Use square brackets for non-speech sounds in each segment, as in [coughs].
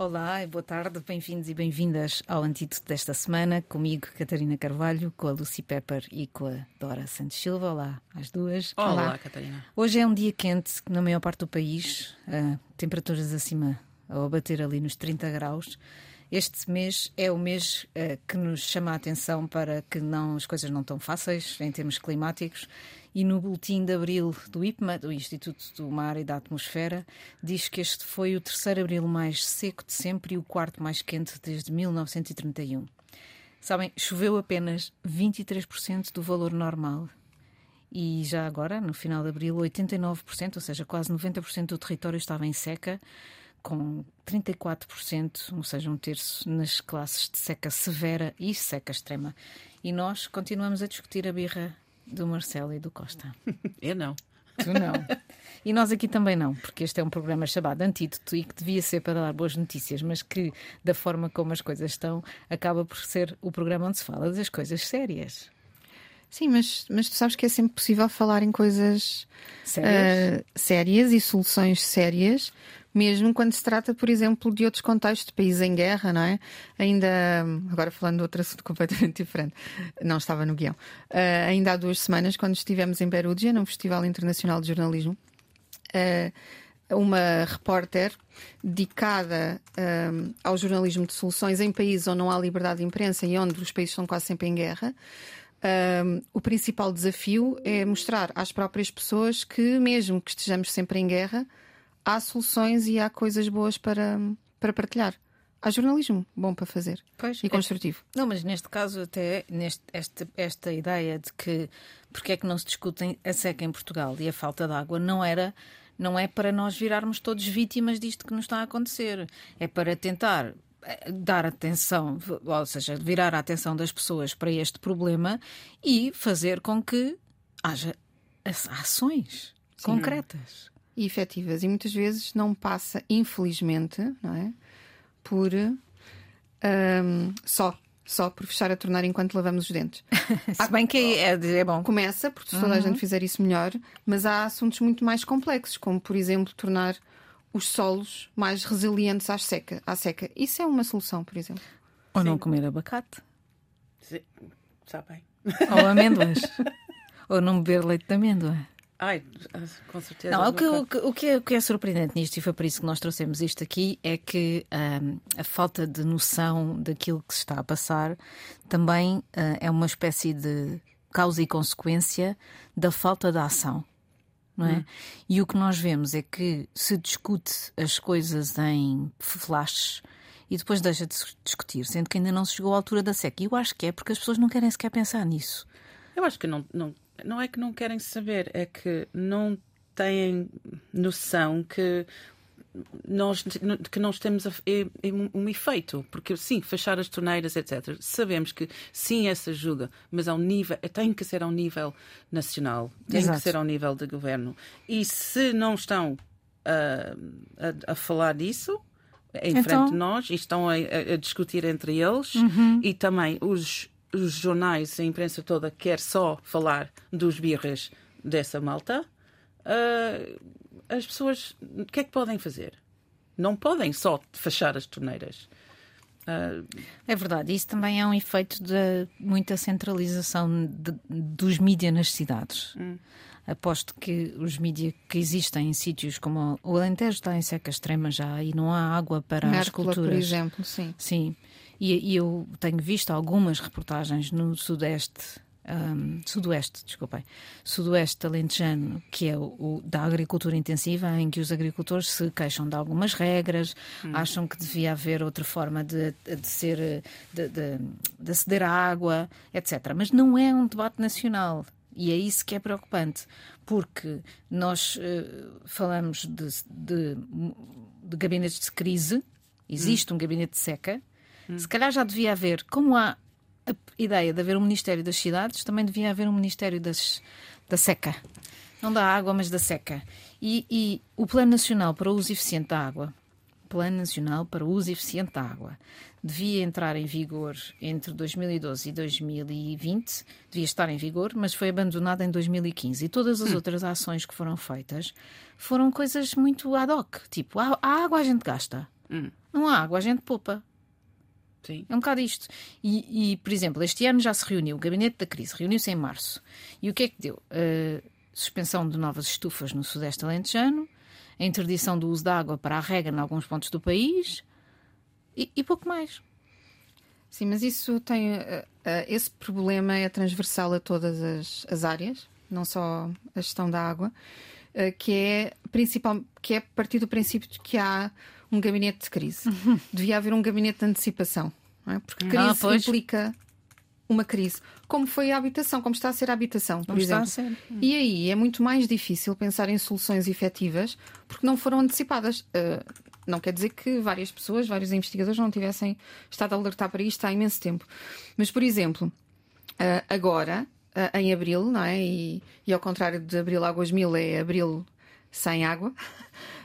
Olá, boa tarde, bem-vindos e bem-vindas ao Antídoto desta semana, comigo, Catarina Carvalho, com a Lucy Pepper e com a Dora Santos Silva. Olá, às duas. Olá, Olá. Catarina. Hoje é um dia quente na maior parte do país, uh, temperaturas acima, ou a bater ali nos 30 graus. Este mês é o mês uh, que nos chama a atenção para que não, as coisas não estão fáceis em termos climáticos e no boletim de abril do IPMA, do Instituto do Mar e da Atmosfera, diz que este foi o terceiro abril mais seco de sempre e o quarto mais quente desde 1931. Sabem, choveu apenas 23% do valor normal. E já agora, no final de abril, 89%, ou seja, quase 90% do território estava em seca, com 34%, ou seja, um terço, nas classes de seca severa e seca extrema. E nós continuamos a discutir a birra do Marcelo e do Costa. [laughs] Eu não. Tu não. [laughs] E nós aqui também não, porque este é um programa chamado Antídoto e que devia ser para dar boas notícias, mas que, da forma como as coisas estão, acaba por ser o programa onde se fala das coisas sérias. Sim, mas, mas tu sabes que é sempre possível falar em coisas sérias, uh, sérias e soluções sérias, mesmo quando se trata, por exemplo, de outros contextos, de países em guerra, não é? Ainda, agora falando de outro assunto [laughs] completamente diferente, não estava no guião. Uh, ainda há duas semanas, quando estivemos em Perugia, num Festival Internacional de Jornalismo, uh, uma repórter dedicada uh, ao jornalismo de soluções em países onde não há liberdade de imprensa e onde os países estão quase sempre em guerra. o principal desafio é mostrar às próprias pessoas que, mesmo que estejamos sempre em guerra, há soluções e há coisas boas para, para partilhar. Há jornalismo bom para fazer pois, e é. construtivo. Não, mas neste caso, até neste, esta, esta ideia de que porque é que não se discutem a seca em Portugal e a falta de água não era não é para nós virarmos todos vítimas disto que nos está a acontecer. É para tentar eh, dar atenção, ou seja, virar a atenção das pessoas para este problema e fazer com que haja ações Sim. concretas e efetivas. E muitas vezes não passa, infelizmente, não é? por um, só. Só por fechar a torneira enquanto lavamos os dentes. [laughs] Se bem que é, é, bom. Começa, porque se toda uhum. a gente fizer isso melhor, mas há assuntos muito mais complexos, como, por exemplo, tornar os solos mais resilientes à seca. À seca. Isso é uma solução, por exemplo. Ou Sim. não comer abacate. Sim, está bem. Ou amêndoas. [laughs] Ou não beber leite de amêndoa. Ai, com certeza. Não, o, que, o, que, o, que é, o que é surpreendente nisto, e foi por isso que nós trouxemos isto aqui, é que um, a falta de noção daquilo que se está a passar também uh, é uma espécie de causa e consequência da falta de ação. Não é? Hum. E o que nós vemos é que se discute as coisas em flashes e depois deixa de se discutir, sendo que ainda não se chegou à altura da seca. E eu acho que é porque as pessoas não querem sequer pensar nisso. Eu acho que não, não não é que não querem saber, é que não têm noção que nós que nós temos um efeito, porque sim, fechar as torneiras, etc. Sabemos que sim, essa ajuda, mas ao nível, tem que ser ao nível nacional, tem Exato. que ser ao nível do governo. E se não estão a, a, a falar disso, em então... frente de nós, e estão a, a discutir entre eles, uhum. e também os os jornais, a imprensa toda quer só falar dos birras dessa malta, uh, as pessoas o que é que podem fazer? Não podem só fechar as torneiras. Uh... É verdade, isso também é um efeito de muita centralização de, dos mídias nas cidades. Hum. Aposto que os mídias que existem em sítios como o Alentejo está em seca extrema já e não há água para Mércola, as culturas. por exemplo, sim. Sim. E, e eu tenho visto algumas reportagens no Sudeste um, sudoeste, desculpem, sudoeste alentejano, que é o, o, da agricultura intensiva, em que os agricultores se queixam de algumas regras, hum. acham que devia haver outra forma de, de ser, de, de, de aceder à água, etc. Mas não é um debate nacional. E é isso que é preocupante, porque nós uh, falamos de, de, gabinetes de crise, existe hum. um gabinete de seca, Hum. Se calhar já devia haver, como há a ideia de haver um Ministério das Cidades, também devia haver um Ministério das, da Seca. Não da água, mas da seca. E, e o Plano Nacional para o Uso Eficiente da Água, Plano Nacional para o Uso Eficiente da Água, devia entrar em vigor entre 2012 e 2020, devia estar em vigor, mas foi abandonado em 2015. E todas as hum. outras ações que foram feitas foram coisas muito ad hoc, tipo, a, a água a gente gasta. Hum. Não há água, a gente poupa. Sim. É um bocado isto. E, e, por exemplo, este ano já se reuniu, o Gabinete da Crise reuniu-se em março. E o que é que deu? Uh, suspensão de novas estufas no Sudeste Alentejano, a interdição do uso de água para a rega em alguns pontos do país e, e pouco mais. Sim, mas isso tem. Uh, uh, esse problema é transversal a todas as, as áreas, não só a gestão da água, que é principal, que é partir do princípio de que há um gabinete de crise. Uhum. Devia haver um gabinete de antecipação, é? porque ah, crise ah, implica uma crise. Como foi a habitação, como está a ser a habitação, por como exemplo. Está a ser. E aí é muito mais difícil pensar em soluções efetivas porque não foram antecipadas. Uh, não quer dizer que várias pessoas, vários investigadores não tivessem estado a alertar para isto há imenso tempo. Mas, por exemplo, uh, agora, uh, em abril, não é? E, e, ao contrário de abril águas mil, é abril sem água. [laughs]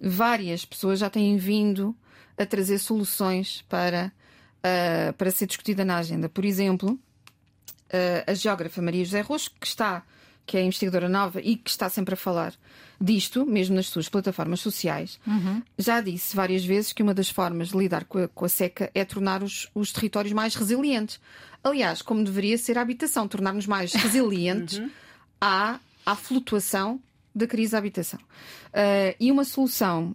várias pessoas já têm vindo a trazer soluções para, para ser discutida na agenda. Por exemplo, a geógrafa Maria José Rocha, que está que é investigadora nova e que está sempre a falar disto, mesmo nas suas plataformas sociais, uhum. já disse várias vezes que uma das formas de lidar com a, com a seca é tornar os, os, territórios mais resilientes. Aliás, como deveria ser a habitação, tornar-nos mais [laughs] resilientes uhum. à, à flutuação da crise da habitação. Uh, e uma solução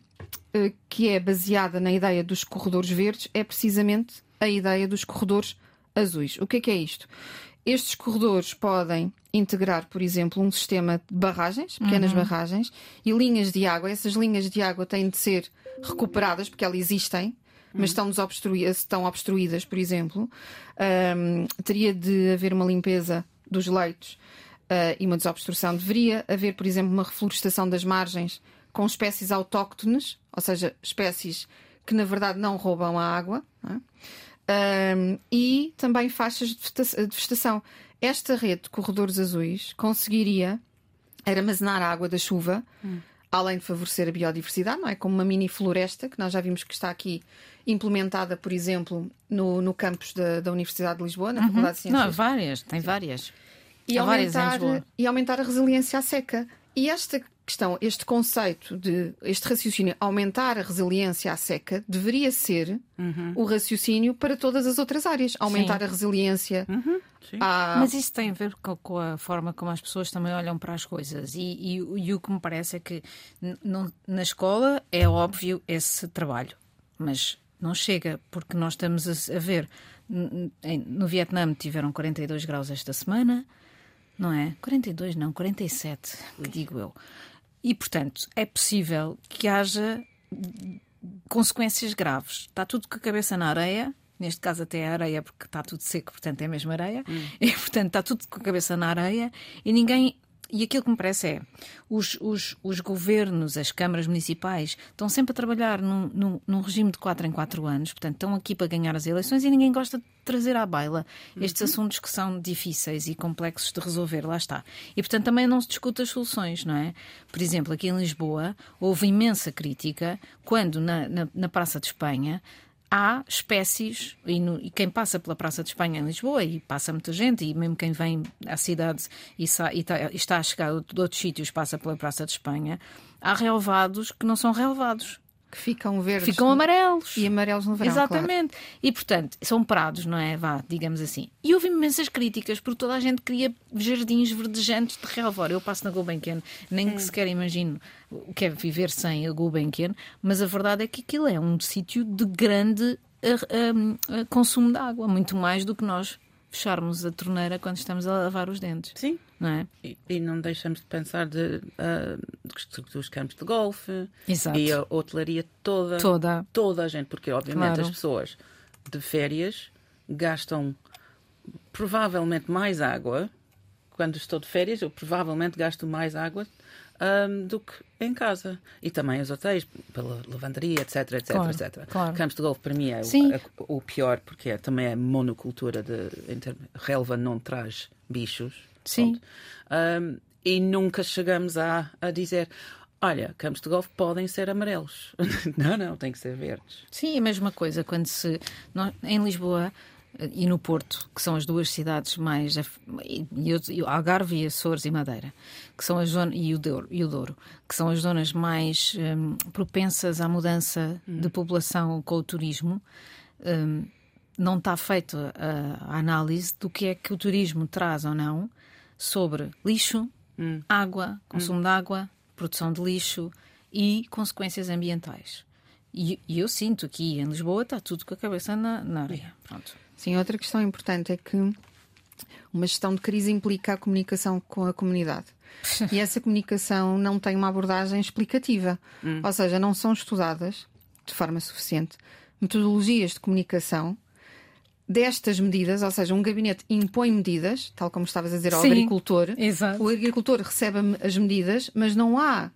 uh, que é baseada na ideia dos corredores verdes é precisamente a ideia dos corredores azuis. O que é que é isto? Estes corredores podem integrar, por exemplo, um sistema de barragens, pequenas uhum. barragens, e linhas de água. Essas linhas de água têm de ser recuperadas porque elas existem, mas estão, obstruídas, estão obstruídas, por exemplo. Um, teria de haver uma limpeza dos leitos uh, e uma desobstrução. Deveria haver, por exemplo, uma reflorestação das margens com espécies autóctones, ou seja, espécies que na verdade não roubam a água. É? um, e também faixas de vegetação. Esta rede de corredores azuis conseguiria armazenar a água da chuva, hum. além de favorecer a biodiversidade, não é? Como uma mini floresta, que nós já vimos que está aqui implementada, por exemplo, no, no campus da, da Universidade de Lisboa, na uhum. Faculdade de Ciências. Não, várias, tem várias. E aumentar, e aumentar a resiliência à seca. E esta questão, este conceito de este raciocínio aumentar a resiliência à seca deveria ser uhum. o raciocínio para todas as outras áreas. Aumentar Sim. a resiliência. Uhum. À... Mas isso tem a ver com, com, a forma como as pessoas também olham para as coisas. E, e, e o que me parece é que na escola é óbvio esse trabalho, mas não chega, porque nós estamos a, a ver. No Vietnã tiveram 42 graus esta semana, não é? 42 não, 47, digo eu. E, portanto, é possível que haja consequências graves. Está tudo com a cabeça na areia, neste caso até a areia, porque está tudo seco, portanto é mesmo areia, hum. [laughs] e portanto está tudo com a cabeça na areia e ninguém e aquilo que me parece é os, os, os governos, as câmaras municipais estão sempre a trabalhar num, num, num, regime de 4 em 4 anos, portanto estão aqui para ganhar as eleições e ninguém gosta de trazer à baila estes uhum. assuntos que são difíceis e complexos de resolver, lá está. E portanto também não se discute as soluções, não é? Por exemplo, aqui em Lisboa houve imensa crítica quando na, na, na Praça de Espanha há espécies, e, no, e, quem passa pela Praça de Espanha em Lisboa, e passa muita gente, e mesmo quem vem à cidade e, sa, e, tá, e está a chegar de outros sítios passa pela Praça de Espanha, há relevados que não são relevados que ficam verdes. Ficam amarelos. E amarelos no verão. Exatamente. Claro. E portanto, são prados, não é? Vá, digamos assim. E houve imensas críticas, porque toda a gente queria jardins verdejantes de relva. Eu passo na Gulbenkian, nem é. sequer imagino o que é viver sem a Gulbenkian, mas a verdade é que aquilo é um sítio de grande uh, uh, consumo de água, muito mais do que nós fecharmos a torneira quando estamos a lavar os dentes. Sim. Não é? E, e não deixamos de pensar de, uh, dos campos de golfe Exato. e a hotelaria toda. Toda. Toda a gente, porque obviamente claro. as pessoas de férias gastam provavelmente mais água. Quando estou de férias, eu provavelmente gasto mais água um, do que em casa. E também os hotéis, pela lavanderia, etc, etc, claro, etc. Claro. Campos de golfe para mim é o, o, pior, porque é, também é monocultura, de, relva não traz bichos. Sim. Um, e nunca chegamos a, a dizer olha, campos de golfe podem ser amarelos. [laughs] não, não, tem que ser verdes. Sim, a mesma coisa. Quando se. Nós, em Lisboa, e no Porto, que são as duas cidades mais. E, e Algarve e Açores e Madeira, que são as zonas. E o Douro, e o Douro que são as zonas mais um, propensas à mudança hum. de população com o turismo. Um, não está feita a, a, análise do que é que o turismo traz ou não sobre lixo, hum. água, consumo hum. de água, produção de lixo e consequências ambientais. E, e, eu sinto que em Lisboa está tudo com a cabeça na, na areia. Pronto. Sim, outra questão importante é que uma gestão de crise implica a comunicação com a comunidade. e essa comunicação não tem uma abordagem explicativa. Hum. Ou seja, não são estudadas de forma suficiente metodologias de comunicação destas medidas, ou seja, um gabinete impõe medidas, tal como estavas a dizer ao Sim, agricultor. Exato. O agricultor recebe as medidas, mas não há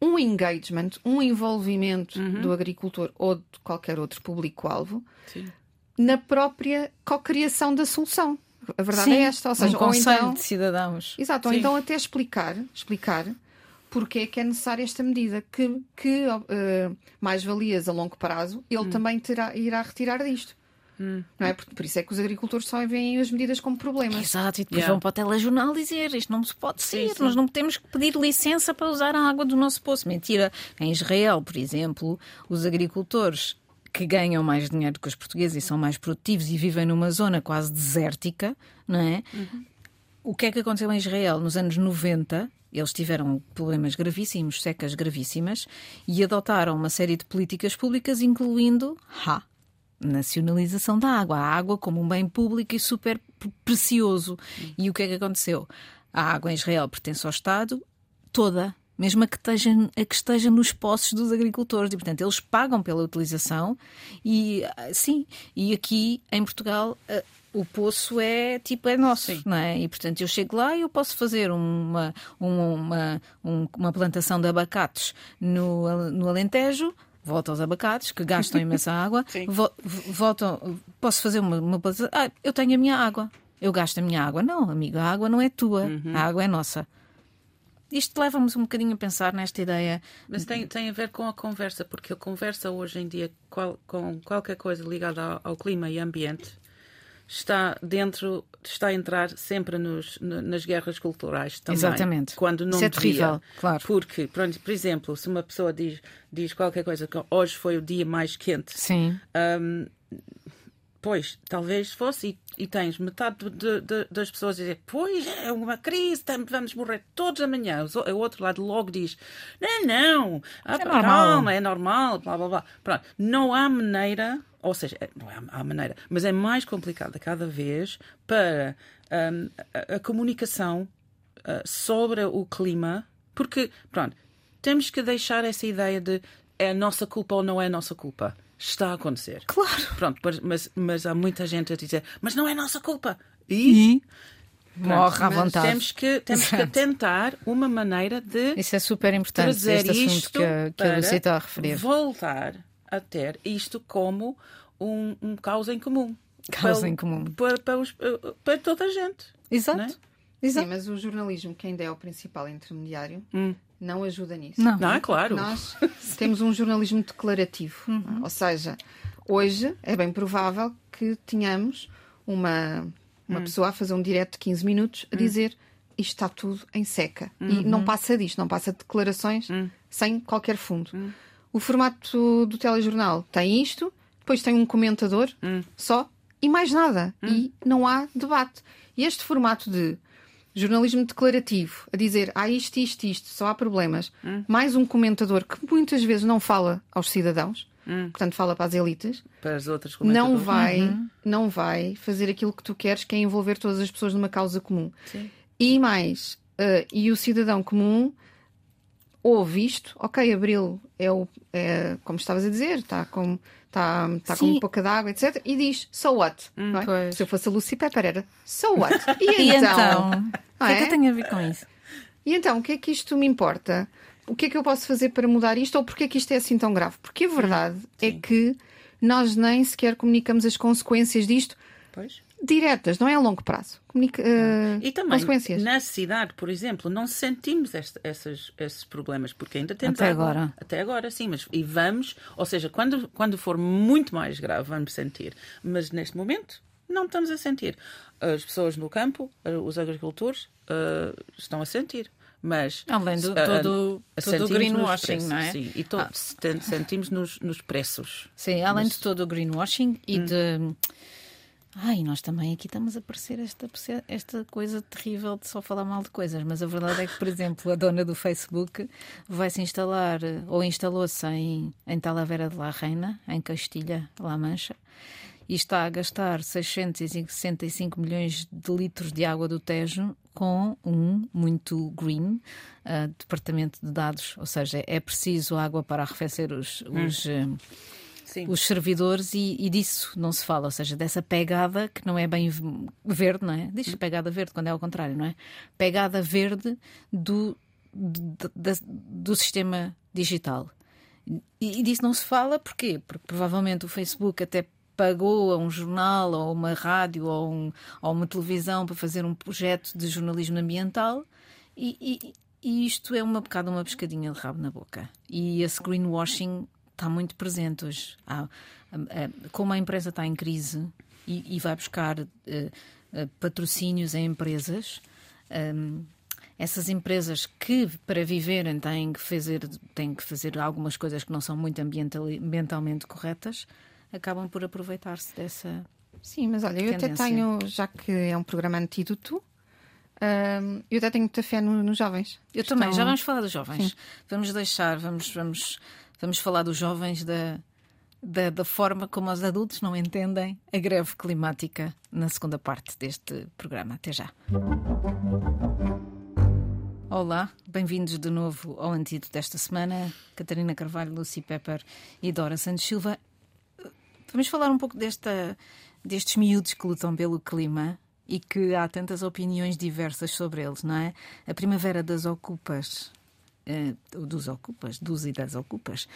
um engagement, um envolvimento uhum. do agricultor ou de qualquer outro público-alvo na própria cocriação da solução. A verdade Sim, é esta, ou seja, um ou então de cidadãos. Exato, Sim. ou então até explicar, explicar porque é que é necessária esta medida, que, que uh, mais valias a longo prazo ele hum. também terá, irá retirar disto. Hum. Não é? por, por, isso é que os agricultores só veem as medidas como problemas. Exato, e depois yeah. vão para o telejornal dizer isto não se pode ser, sim, sim. nós não temos que pedir licença para usar a água do nosso poço. Mentira. Em Israel, por exemplo, os agricultores que ganham mais dinheiro que os portugueses e são mais produtivos e vivem numa zona quase desértica, não é? Uhum. O que é que aconteceu em Israel nos anos 90? Eles tiveram problemas gravíssimos, secas gravíssimas, e adotaram uma série de políticas públicas, incluindo ha, nacionalização da água, a água como um bem público e super precioso. E o que é que aconteceu? A água em Israel pertence ao Estado toda, mesmo a que esteja, a que esteja nos postos dos agricultores. E, portanto, eles pagam pela utilização e, sim, e aqui em Portugal o poço é tipo é nosso, Sim. não é? E portanto eu chego lá e eu posso fazer uma, uma, uma, uma plantação de abacates no, no Alentejo volto aos abacates, que gastam imensa [laughs] água, vo, voltam, posso fazer uma, uma ah, eu tenho a minha água, eu gasto a minha água. Não, amigo, a água não é tua, uhum. a água é nossa. Isto leva-nos um bocadinho a pensar nesta ideia. Mas tem, tem a ver com a conversa, porque a conversa hoje em dia qual, com qualquer coisa ligada ao, ao clima e ambiente está dentro, está a entrar sempre nos, nas guerras culturais também. Exatamente. Quando não Isso é terrível, claro. Porque, por exemplo, se uma pessoa diz, diz qualquer coisa que hoje foi o dia mais quente. Sim. Um, Pois, talvez fosse, e, e tens metade de, de, das pessoas a dizer, pois, é uma crise, vamos morrer todos amanhã. O outro lado logo diz, não, não, ah, é calma, normal. é normal, blá, blá, blá. Pronto, não há maneira ou seja, é, não é a maneira, mas é mais complicada cada vez para um, a, a, comunicação uh, sobre o clima, porque, pronto, temos que deixar essa ideia de é a nossa culpa ou não é a nossa culpa. Está a acontecer. Claro. Pronto, mas, mas há muita gente a dizer, mas não é nossa culpa. E. e? Morre à vontade. Temos que, temos que tentar uma maneira de. Isso é super importante, este assunto que, a, que a Lucia está a referir. Voltar a ter isto como um, um causa em comum. Causa para, em comum. Para, para, os, para toda a gente. Exato. É? Exato. Sim, mas o jornalismo, que ainda é o principal intermediário, hum. Não ajuda nisso. Não, não é claro. Nós temos um jornalismo declarativo. Uhum. Ou seja, hoje é bem provável que tenhamos uma, uma hum. pessoa a fazer um direto de 15 minutos a hum. dizer isto está tudo em seca. Uhum. E não passa disto, não passa de declarações hum. sem qualquer fundo. Hum. O formato do telejornal tem isto, depois tem um comentador hum. só e mais nada. Hum. E não há debate. E este formato de jornalismo declarativo, a dizer há isto, isto, isto, só há problemas, hum. mais um comentador que muitas vezes não fala aos cidadãos, hum. portanto fala para as elites, para as outras não vai, uhum. não vai fazer aquilo que tu queres, que é envolver todas as pessoas numa causa comum. Sim. E mais, uh, e o cidadão comum ouve isto, ok, Abril é, o, é como estavas a dizer, está com está tá com um pouco de água, etc. E diz, so what? Hum, é? Se eu fosse a Lucy Pepper, era, so what? [laughs] E, e então? então? O que é que eu tenho a ver com isso? E então, o que é que isto me importa? O que é que eu posso fazer para mudar isto? Ou porque é que isto é assim tão grave? Porque a verdade hum, é que nós nem sequer comunicamos as consequências disto. Pois diretas, não é a longo prazo. Comunica, uh, e também, consequências. na cidade, por exemplo, não sentimos este, esses, esses problemas, porque ainda temos Até água. agora. Até agora, sim, mas e vamos, ou seja, quando, quando for muito mais grave, vamos sentir. Mas neste momento, Não estamos a sentir. As pessoas no campo, os agricultores, uh, estão a sentir. Mas além do todo, uh, todo o greenwashing, não é? Sim, e ah. sentimos nos, nos preços. Sim, além nos... de todo o greenwashing e hum. de Ai, nós também aqui estamos a parecer esta, esta coisa terrível de só falar mal de coisas, mas a verdade é que, por exemplo, a dona do Facebook vai se instalar ou instalou-se em, em Talavera de la Reina, em Castilha-La Mancha, e está a gastar 665 milhões de litros de água do Tejo com um muito green uh, departamento de dados, ou seja, é preciso água para arrefecer os, hum. os uh, Sim. os servidores e, e, disso não se fala, ou seja, dessa pegada que não é bem verde, não é? Diz pegada verde quando é ao contrário, não é? Pegada verde do, do, do sistema digital. E, e disso não se fala porquê? Porque provavelmente o Facebook até pagou a um jornal ou uma rádio ou, um, ou uma televisão para fazer um projeto de jornalismo ambiental e, e, e isto é uma bocado uma pescadinha de rabo na boca. E esse greenwashing está muito presente hoje. Há, como a empresa está em crise e, e vai buscar uh, uh, patrocínios em empresas, um, essas empresas que para viverem têm que fazer têm que fazer algumas coisas que não são muito ambiental, ambientalmente corretas, acabam por aproveitar-se dessa. Sim, mas olha, eu até tenho, já que é um programa antídoto, um, eu até tenho muita fé no, nos jovens. Eu Estão... também, já vamos falar dos jovens. Sim. Vamos deixar, vamos, vamos Vamos falar dos jovens, da, da, da, forma como os adultos não entendem a greve climática na segunda parte deste programa. Até já. Olá, bem-vindos de novo ao Antídoto desta semana. Catarina Carvalho, Lucy Pepper e Dora Santos Silva. Vamos falar um pouco desta, destes miúdos que lutam pelo clima e que há tantas opiniões diversas sobre eles, não é? A primavera das ocupas dos ocupas, dos e das ocupas,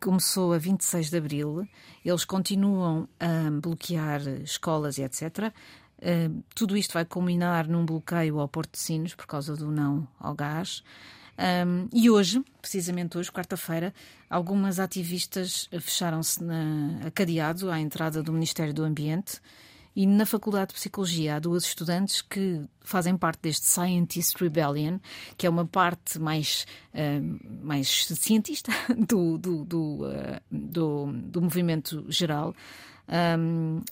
começou a 26 de abril. Eles continuam a bloquear escolas e etc. Uh, eh, tudo isto vai culminar num bloqueio ao Porto de Sinos por causa do não ao gás. Um, e hoje, precisamente hoje, quarta-feira, algumas ativistas fecharam-se a cadeado à entrada do Ministério do Ambiente e na Faculdade de Psicologia há duas estudantes que fazem parte deste Scientist Rebellion, que é uma parte mais, uh, mais cientista [laughs] do, do, do, uh, do, do, movimento geral. Um,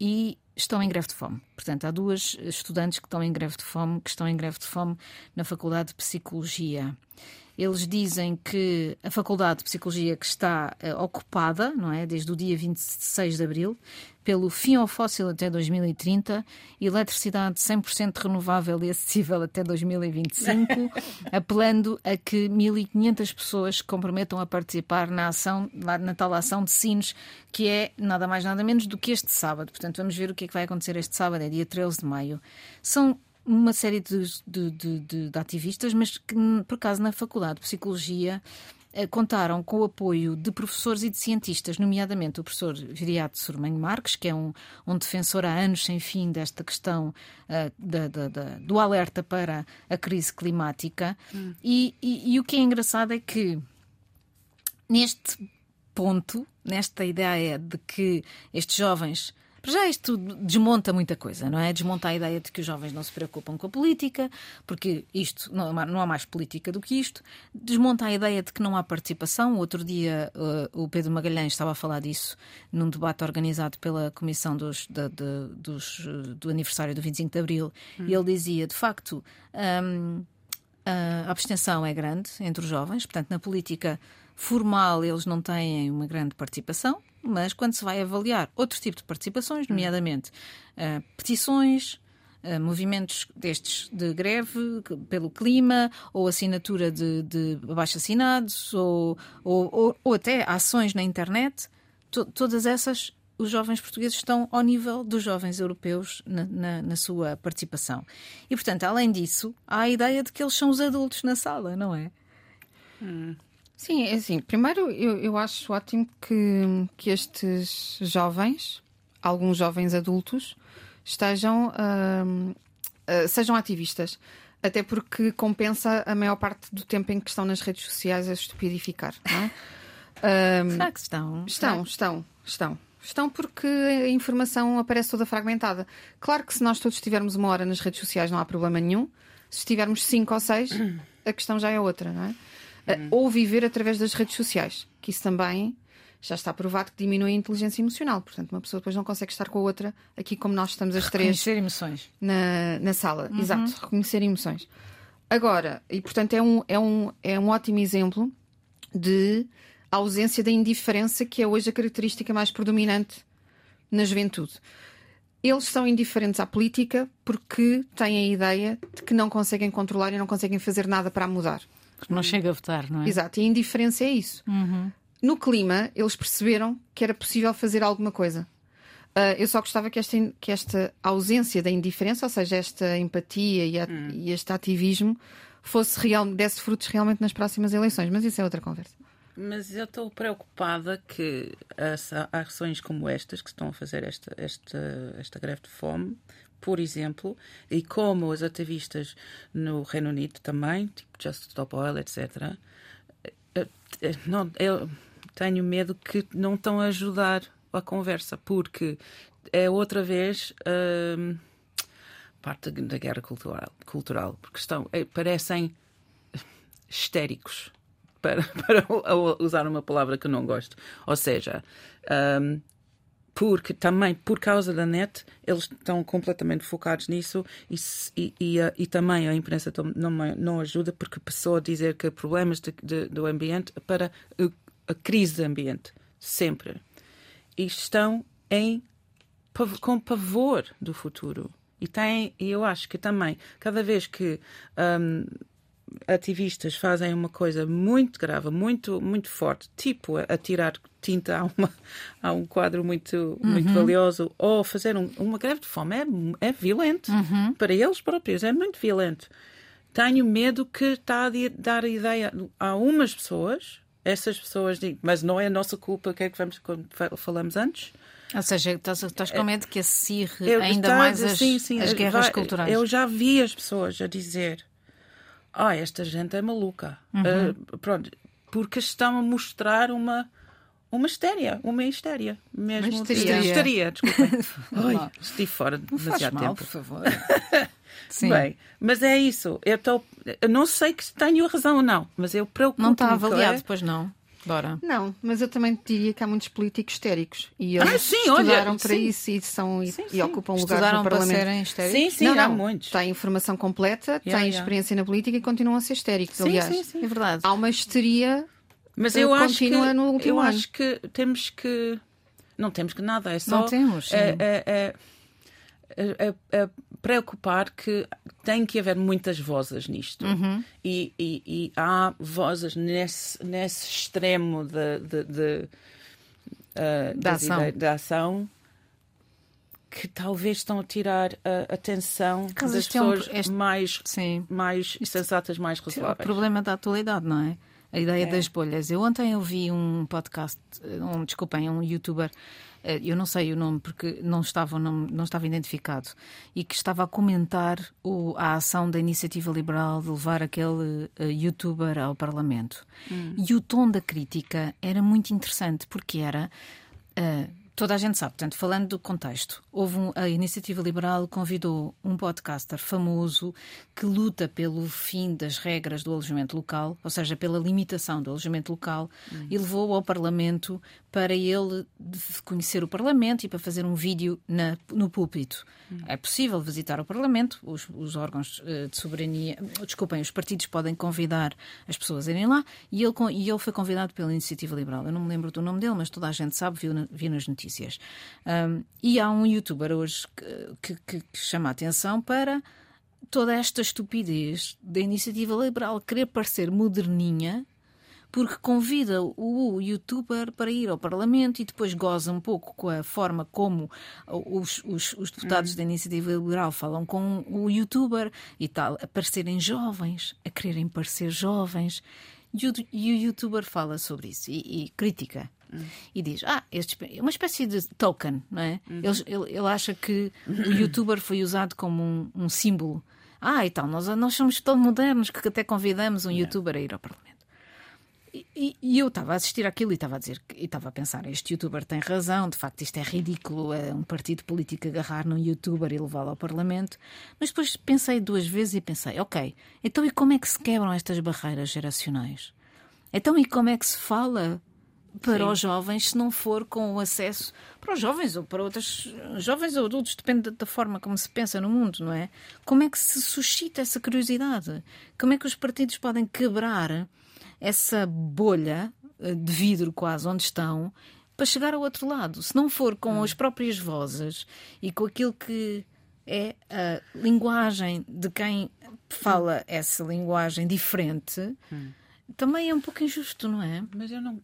e estão em greve de fome. Portanto, há duas estudantes que estão em greve de fome, que estão em greve de fome na Faculdade de Psicologia. Eles dizem que a Faculdade de Psicologia que está uh, ocupada, não é, desde o dia 26 de abril, pelo fim ao fóssil até 2030, eletricidade 100% renovável e acessível até 2025, [laughs] apelando a que 1.500 pessoas se comprometam a participar na ação, na tal ação de Sines, que é nada mais nada menos do que este sábado. Portanto, vamos ver o que é que vai acontecer este sábado, é dia 13 de maio. São uma série de, de, de, de ativistas, mas que, por acaso, na Faculdade de Psicologia eh, contaram com o apoio de professores e de cientistas, nomeadamente o professor Viriato Surmanho Marques, que é um, um, defensor há anos sem fim desta questão uh, da, da, da, do alerta para a crise climática. Hum. E, e, e o que é engraçado é que neste ponto, nesta ideia de que estes jovens já isto desmonta muita coisa, não é? Desmonta a ideia de que os jovens não se preocupam com a política, porque isto não, não há mais política do que isto. Desmonta a ideia de que não há participação. Outro dia uh, o Pedro Magalhães estava a falar disso num debate organizado pela Comissão dos, de, de, dos, do aniversário do 25 de Abril. Hum. E ele dizia, de facto, um, a abstenção é grande entre os jovens, portanto, na política formal eles não têm uma grande participação, mas quando se vai avaliar outro tipo de participações, hum. nomeadamente uh, petições, Uh, movimentos destes de greve pelo clima, ou assinatura de, de abaixo-assinados, ou, ou, ou, ou, até ações na internet, to, todas essas. Os jovens portugueses estão ao nível dos jovens europeus na, na, na sua participação. E, portanto, além disso, há a ideia de que eles são os adultos na sala, não é? Hum. Sim, é assim. Primeiro, eu, eu acho ótimo que, que estes jovens, alguns jovens adultos, estejam, uh, uh, sejam ativistas. Até porque compensa a maior parte do tempo em que estão nas redes sociais a estupidificar, não é? [laughs] Um, Será que estão? Estão, estão, estão. Estão porque a informação aparece toda fragmentada. Claro que se nós todos tivermos uma hora nas redes sociais não há problema nenhum. Se estivermos cinco ou seis, [coughs] a questão já é outra, não é? Uhum. Ou viver através das redes sociais, que isso também já está provado que diminui a inteligência emocional. Portanto, uma pessoa depois não consegue estar com a outra, aqui como nós estamos as três. Reconhecer emoções. Na, na sala, uhum. exato, reconhecer emoções. Agora, e portanto é um, é, um, é um ótimo exemplo de ausência da indiferença, que é hoje a característica mais predominante na juventude. Eles são indiferentes à política porque têm a ideia de que não conseguem controlar e não conseguem fazer nada para mudar. Não chega a votar, não é? Exato, e a indiferença é isso. Uhum. No clima, eles perceberam que era possível fazer alguma coisa. Uh, eu só gostava que esta, que esta ausência da indiferença, ou seja, esta empatia e, a, hum. e este ativismo, fosse real, desse frutos realmente nas próximas eleições. Mas isso é outra conversa. Mas eu estou preocupada que as ações como estas, que estão a fazer esta, esta, esta greve de fome, por exemplo, e como os ativistas no Reino Unido também, tipo Just Stop Oil, etc., eh, eh, não, eu tenho medo que não estão a ajudar a conversa, porque é outra vez hum, parte da guerra cultural, cultural porque estão, é, parecem histéricos, [laughs] para, para [laughs] usar uma palavra que eu não gosto. Ou seja, um, porque também por causa da net eles estão completamente focados nisso e, e, e, e também a imprensa não, não ajuda porque a pessoa dizer que problemas de, de, do ambiente para a, a crise do ambiente sempre. E estão em com pavor do futuro. E tem e eu acho que também cada vez que um, ativistas fazem uma coisa muito grave, muito, muito forte, tipo atirar tinta [laughs] a, uma, a um quadro muito, uhum. muito valioso, ou fazer um, uma greve de fome, é, é violento. Uhum. Para eles próprios, é muito violento. Tenho medo que está a dar ideia a umas pessoas, essas pessoas dizem, mas não é a nossa culpa, o que é que vamos, falamos antes? Ou seja, estás, estás com medo que acirre ainda mais as, sim, sim, as guerras vai, culturais. Eu já vi as pessoas a dizer ah, esta gente é maluca. Uhum. Uh, pronto, porque estão a mostrar uma uma histéria, uma histéria mesmo. Uma histeria, histeria desculpa. [laughs] Ai, estive fora de demasiado mal, tempo. por favor. [laughs] Sim. Bem, mas é isso. Eu, tô, eu não sei que tenho razão ou não, mas eu preocupo-me. Não está avaliado, é... pois não. Bora. Não, mas eu também diria que há muitos políticos histéricos e eles ah, sim, estudaram olha, para sim. isso e, são, sim, e, ocupam lugares no Parlamento. Para serem histéricos? Sim, sim, não, há não. muitos. Têm informação completa, yeah, têm yeah. experiência na política e continuam a ser histéricos. Sim, aliás, sim, sim. é verdade. Há uma histeria mas eu acho que, eu ano. acho que temos que. Não temos que nada, é só. Não temos. É, é, é, é, é preocupar que tem que haver muitas vozes nisto. Uhum. E, e, e, há vozes nesse, nesse extremo de, de, de, uh, da, ação. da ação que talvez estão a tirar a atenção Caso das é um- pessoas este- mais, Sim. mais sensatas, mais Sim, o razoáveis. problema da atualidade, não é? A ideia É. das bolhas. Eu ontem ouvi um podcast, um, desculpem, um youtuber, eh, eu não sei o nome porque não estava, não, não estava identificado, e que estava a comentar o, a ação da iniciativa liberal de levar aquele eh, youtuber ao Parlamento. E o tom da crítica era muito interessante porque era. eh, Toda a gente sabe, portanto, falando do contexto, houve um, a Iniciativa Liberal convidou um podcaster famoso que luta pelo fim das regras do alojamento local, ou seja, pela limitação do alojamento local, e levou ao Parlamento para ele conhecer o Parlamento e para fazer um vídeo na- no púlpito. É possível visitar o Parlamento, os, os órgãos eh, de soberania, desculpem, os partidos podem convidar as pessoas a irem lá, e ele, e ele foi convidado pela Iniciativa Liberal. Eu não me lembro do nome dele, mas toda a gente sabe, viu, viu nas notícias. Um, e há um youtuber hoje que, que- que chama a atenção para toda esta estupidez da iniciativa liberal querer parecer moderninha porque convida o youtuber para ir ao Parlamento e depois goza um pouco com a forma como os, os- os deputados da iniciativa liberal falam com o youtuber e tal, a parecerem jovens, a quererem parecer jovens. E o, e o youtuber fala sobre isso e, e critica. E diz: Ah, este, é uma espécie de token, não é? Eles- ele, ele acha que o youtuber foi usado como um, um símbolo. Ah, e tal, nós, nós somos tão modernos que até convidamos um youtuber a ir ao Parlamento. E, e, eu estava a assistir àquilo e estava a dizer, e estava a pensar, este youtuber tem razão, de facto isto é ridículo, é um partido político agarrar num youtuber e levá-lo ao Parlamento. Mas depois pensei duas vezes e pensei, ok, então e como é que se quebram estas barreiras geracionais? Então e como é que se fala para Sim. os jovens se não for com o acesso para os jovens ou para outros jovens ou adultos, depende da forma como se pensa no mundo, não é? Como é que se suscita essa curiosidade? Como é que os partidos podem quebrar essa bolha eh, de vidro quase onde estão para chegar ao outro lado? Se não for com hum. as próprias vozes e com aquilo que é a linguagem de quem fala essa linguagem diferente. Hum também é um pouco injusto, não é? Mas eu não.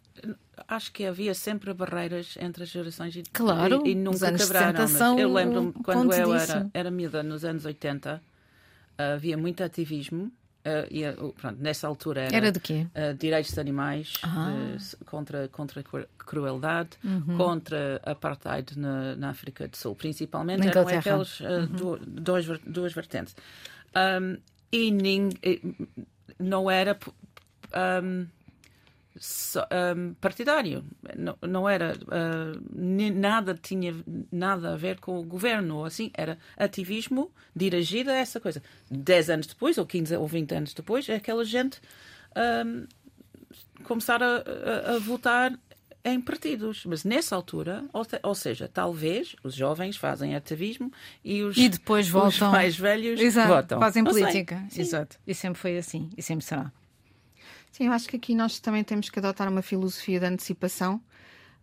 Acho que havia sempre barreiras entre as gerações e, claro, e, e nunca quebraram. Eu lembro-me quando eu era, era miúda nos anos 80, havia muito ativismo. Uh, e, uh, pronto, nessa altura era, era de quê? Direitos de animais, ah. contra, contra a crueldade, uhum. contra a apartheid na, na, África do Sul. Principalmente eram aqueles uhum. do, dois, duas vertentes. Um, e ning, não era um, so, um, partidário. Não, não era uh, nada tinha nada a ver com o governo, assim era ativismo dirigido a essa coisa. Dez anos depois, ou 15 ou 20 anos depois, aquela gente um, começar a, a, a, votar em partidos. Mas nessa altura, ou, ou, seja, talvez os jovens fazem ativismo e os, e depois voltam. os mais velhos Exato, votam. Fazem política. Exato. E sempre foi assim. E sempre será. Sim, eu acho que aqui nós também temos que adotar uma filosofia de antecipação.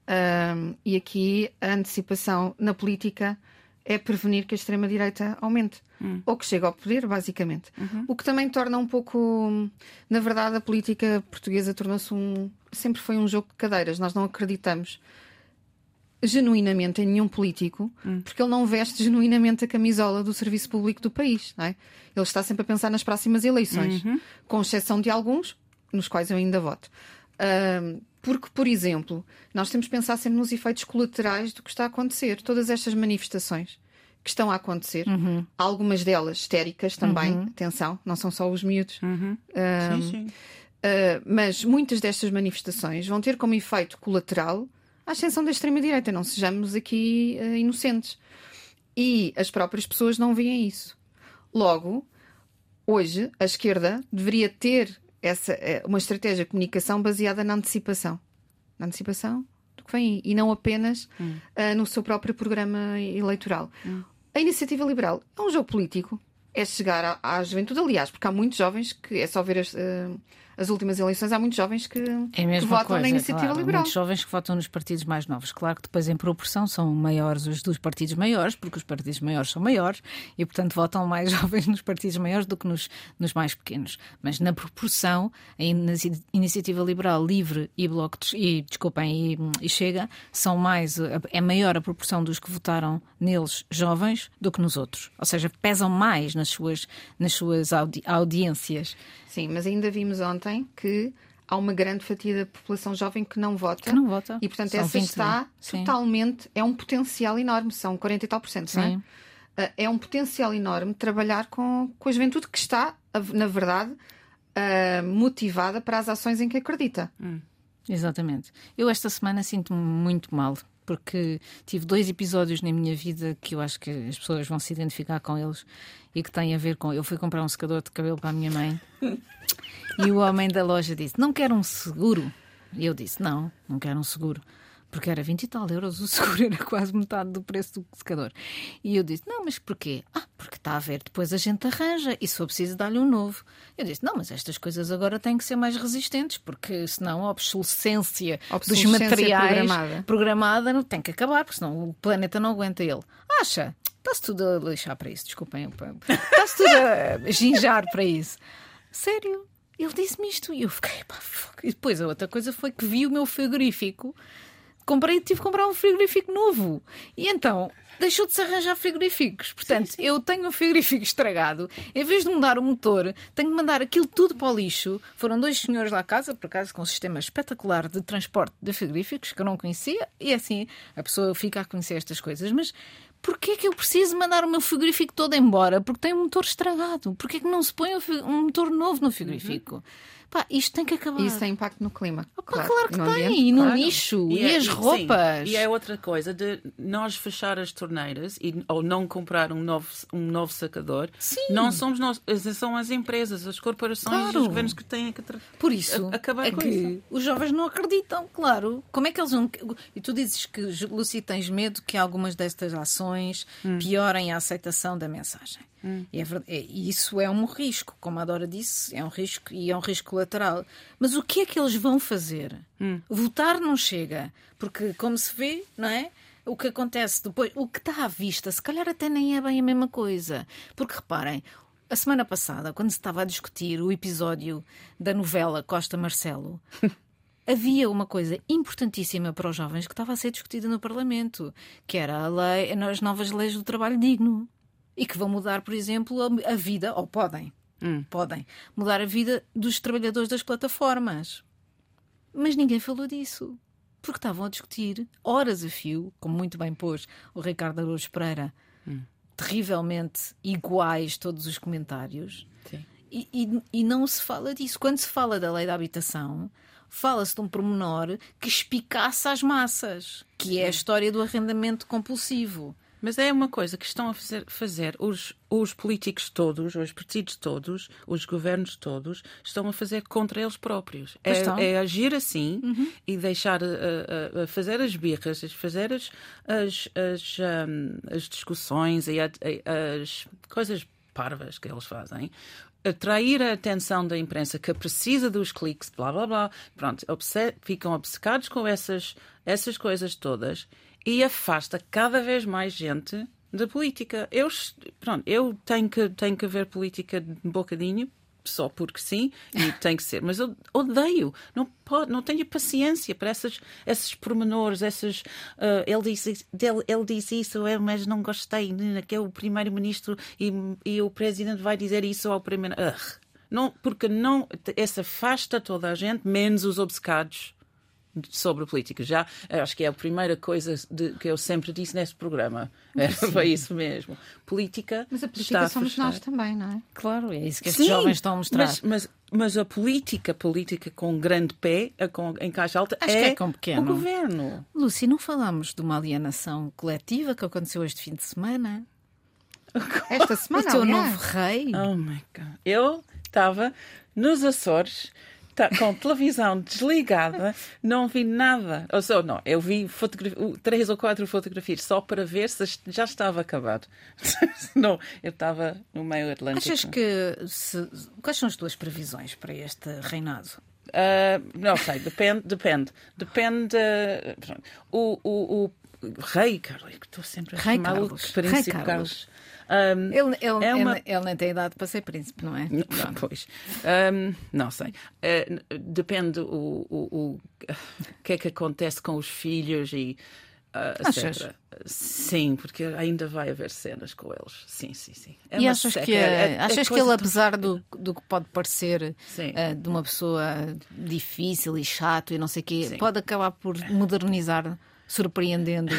Um, e aqui a antecipação na política é prevenir que a extrema-direita aumente. Hum. Ou que chegue ao poder, basicamente. Uhum. O que também torna um pouco. Na verdade, a política portuguesa tornou-se um. Sempre foi um jogo de cadeiras. Nós não acreditamos genuinamente em nenhum político, hum. porque ele não veste genuinamente a camisola do serviço público do país. Não é? Ele está sempre a pensar nas próximas eleições, uhum. com exceção de alguns, nos quais eu ainda voto. Uh, porque, por exemplo, nós temos que pensar sempre nos efeitos colaterais do que está a acontecer. Todas estas manifestações que estão a acontecer, uhum. algumas delas histéricas também, uhum. atenção, não são só os miúdos. Uhum. Uh, sim, sim. Uh, mas muitas destas manifestações vão ter como efeito colateral a ascensão da extrema-direita. Não sejamos aqui uh, inocentes. E as próprias pessoas não veem isso. Logo, hoje, a esquerda deveria ter essa, é uma estratégia de comunicação baseada na antecipação. Na antecipação do que vem aí, e não apenas hum. uh, no seu próprio programa eleitoral. Hum. A iniciativa liberal é um jogo político, é chegar à, à, juventude, aliás, porque há muitos jovens que é só ver as. Uh, as últimas eleições, há muitos jovens que, é que votam coisa, na iniciativa claro, liberal. Muitos jovens que votam nos partidos mais novos. Claro que depois, em proporção, são maiores os dos partidos maiores, porque os partidos maiores são maiores e, portanto, votam mais [laughs] jovens nos partidos maiores do que nos, nos mais pequenos. Mas, na proporção, a iniciativa liberal livre e bloco de, e, desculpem, e, e chega, são mais, é maior a proporção dos que votaram neles jovens do que nos outros. Ou seja, pesam mais nas suas, nas suas audi audiências. Sim, mas ainda vimos ontem que há uma grande fatia da população jovem que não vota. Que não vota. E, portanto, São essa 20, está totalmente. É um potencial enorme, são 40 e tal por cento, Sim. não é? Ah, é um potencial enorme trabalhar com, com a juventude que está, na verdade, ah, motivada para as ações em que acredita. Hum. Exatamente. Eu esta semana sinto-me muito mal porque tive dois episódios na minha vida que eu acho que as pessoas vão se identificar com eles e que têm a ver com. Eu fui comprar um secador de cabelo para a minha mãe [laughs] e o homem da loja disse: Não quero um seguro. E eu disse: Não, não quero um seguro porque era 20 e tal euros, o [laughs] seguro era quase metade do preço do secador. E eu disse: Não, mas porquê? Ah, porque está a ver, depois a gente arranja e se for preciso dar-lhe um novo. Eu disse: Não, mas estas coisas agora têm que ser mais resistentes, porque senão a obsolescência, obsolescência dos materiais programada. programada tem que acabar, porque senão o planeta não aguenta ele. Acha? Está-se tudo a lixar para isso, desculpem. Está-se tudo a ginjar para isso. Sério? Ele disse-me isto e eu fiquei, pá, e depois a outra coisa foi que vi o meu frigorífico comprei, tive que comprar um frigorífico novo. E então deixou de se arranjar frigoríficos. Portanto, sim, sim. eu tenho um frigorífico [laughs] estragado. Em vez de mudar o motor, tenho que mandar aquilo tudo para o lixo. Foram dois senhores lá à casa, por acaso, com um sistema espetacular de transporte de frigoríficos que eu não conhecia. E assim, a pessoa fica a conhecer estas coisas. Mas porquê é que eu preciso mandar o meu frigorífico todo embora? Porque tem um motor estragado. Porquê é que não se põe um motor novo no frigorífico? Uhum. Pá, isto tem que acabar. Isso tem impacto no clima. claro, claro que tem. Ambiente, e no claro. lixo. E, e é, as roupas. Sim. E é outra coisa de nós fechar as torneiras e, ou não comprar um novo, um novo sacador. Sim. Não somos nós, são as empresas, as corporações claro. e os governos que têm que Por isso, a, acabar é com que isso. Os jovens não acreditam, claro. Como é que eles vão. E tu dizes que, Lucy, tens medo que algumas destas ações hum. piorem a aceitação da mensagem. Hum. E, é é, e, isso é um risco, como a Dora disse, é um risco e é um risco colateral. Mas o que é que eles vão fazer? Hum. Votar não chega, porque, como se vê, não é? O que acontece depois, o que está à vista, se calhar até nem é bem a mesma coisa. Porque reparem, a semana passada, quando se estava a discutir o episódio da novela Costa Marcelo, [laughs] havia uma coisa importantíssima para os jovens que estava a ser discutida no Parlamento, que era a lei, as novas leis do trabalho digno e que vão mudar, por exemplo, a, vida, ou podem, hum. podem mudar a vida dos trabalhadores das plataformas. Mas ninguém falou disso. Porque estavam a discutir horas a fio, como muito bem pôs o Ricardo Araújo Pereira, hum. terrivelmente iguais todos os comentários. E, e, e não se fala disso. Quando se fala da lei da habitação, fala-se de um pormenor que espicaça as massas, que é a história do arrendamento compulsivo. Mas é uma coisa que estão a fazer, fazer os, os políticos todos, os partidos todos, os governos todos, estão a fazer contra eles próprios. É, é, agir assim uhum. e deixar a, a, fazer as birras, fazer as, as, as, um, as discussões e as coisas parvas que eles fazem, atrair a atenção da imprensa que precisa dos cliques, blá blá blá. Pronto, obce ficam obcecados com essas, essas coisas todas e afasta cada vez mais gente da política. Eu, pronto, eu tenho que, tenho que ver política de bocadinho, só porque sim, e [laughs] tem que ser. Mas eu odeio, não, pode, não tenho paciência para essas, esses pormenores, essas. Uh, ele, disse, ele, ele disse isso, eu, mas não gostei, que é o primeiro-ministro e, e o presidente vai dizer isso ao primeiro. Uh, não, porque não. Essa afasta toda a gente, menos os obcecados sobre política. Já acho que é a primeira coisa de, que eu sempre disse nesse programa. [laughs] Era, foi isso mesmo. Política. Mas a política somos nós também, não é? Claro, é isso que estes Sim, jovens estão a mostrar. Mas, mas, mas, a política, política com grande pé, com, em caixa alta, acho é, é com pequeno. o governo. Lúcia, não falamos de uma alienação coletiva que aconteceu este fim de semana? [laughs] Esta semana, o teu novo rei. Oh my God. Eu estava nos Açores tá, com televisão desligada, não vi nada. Ou seja, não, eu vi três ou quatro fotografias só para ver se já estava acabado. [laughs] não, eu estava no meio Atlântico. Achas que. Se, quais são as tuas previsões para este reinado? Uh, não sei, depende, depende. Depende. Uh, o, o, o rei Carlos, estou sempre a rei Carlos. Príncipe Carlos. Carlos. Um, ele, ele, é uma... ele, ele nem tem idade para ser príncipe, não é? pois. Um, não sei. Uh, depende o, o, o, que é que acontece com os filhos e. Uh, etc. Sim, porque ainda vai haver cenas com eles. Sim, sim, sim. É e achas que, é, é, achas que ele, apesar do, [laughs] do que pode parecer uh, de uma pessoa difícil e chato e não sei o quê, sim. pode acabar por modernizar surpreendendo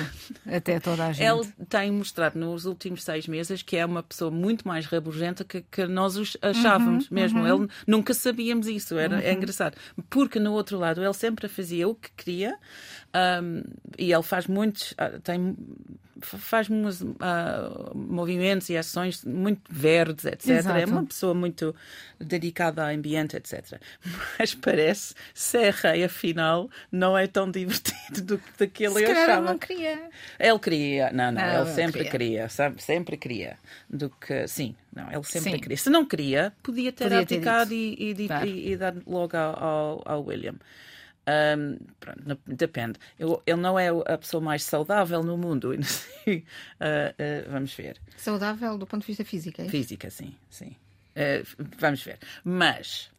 até toda a gente. Ele tem mostrado nos últimos seis meses que é uma pessoa muito mais rabugenta que, que nós achávamos uhum, mesmo. Uhum. Ele nunca sabíamos isso, era é uhum. é engraçado. Porque no outro lado ele sempre fazia o que queria um, e ele faz muitos, ah, tem faz uh, movimentos e ações muito verdes, etc. Exato. É uma pessoa muito dedicada ao ambiente, etc. Mas parece ser rei, afinal, não é tão divertido do que daquele eu achava. Ele não queria. Ele queria, não, não, não ele sempre queria. queria, sabe? Sempre queria. Do que, sim, não, ele sempre sim. queria. Se não queria, podia ter podia abdicado ter e, e, claro. e, e, dar logo ao, ao, ao William. Um, pronto, depende. Eu, ele não é a pessoa mais saudável no mundo. [laughs] uh, uh, vamos ver. Saudável do ponto de vista físico, é? Física, sim, sim. Uh, vamos ver. Mas.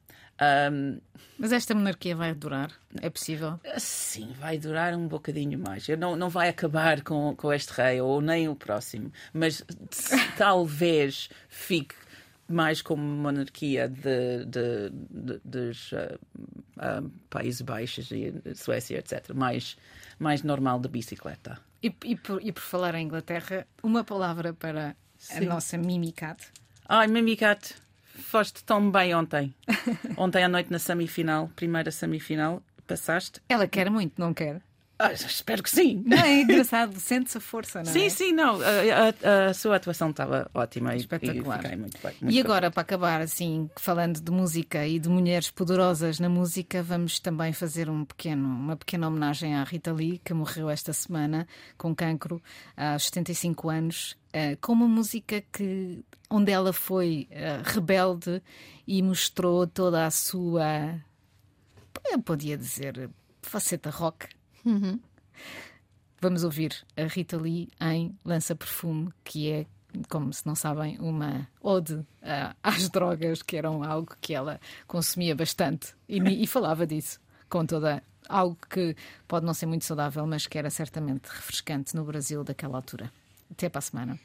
Um, Mas esta monarquia vai durar? É possível? Sim, vai durar um bocadinho mais. Não, não vai acabar com, com este rei, ou nem o próximo. Mas [laughs] talvez fique mais como monarquia de, de, de, dos uh, uh, Países Baixos e Suécia, etc. Mais, mais normal de bicicleta. E, e, por, e por falar em Inglaterra, uma palavra para Sim. a nossa Mimicat. Ai, Mimicat, foste tão bem ontem. [laughs] ontem à noite na semifinal, primeira semifinal, passaste. Ela quer muito, não quer? Ah, espero que sim. Não, é engraçado, sente-se a força, não é? Sim, sim, não. A, a, a sua atuação estava ótima Espetacular. e muito bem. Muito e agora, bem. para acabar, assim, falando de música e de mulheres poderosas na música, vamos também fazer um pequeno, uma pequena homenagem à Rita Lee, que morreu esta semana com cancro aos 75 anos, eh, com uma música que, onde ela foi uh, rebelde e mostrou toda a sua, eu podia dizer, faceta rock Uhum. Vamos ouvir a Rita Lee em Lança Perfume, que é, como se não sabem, uma ode uh, às drogas, que eram algo que ela consumia bastante e, e falava disso com toda algo que pode não ser muito saudável, mas que era certamente refrescante no Brasil daquela altura. Até para a semana.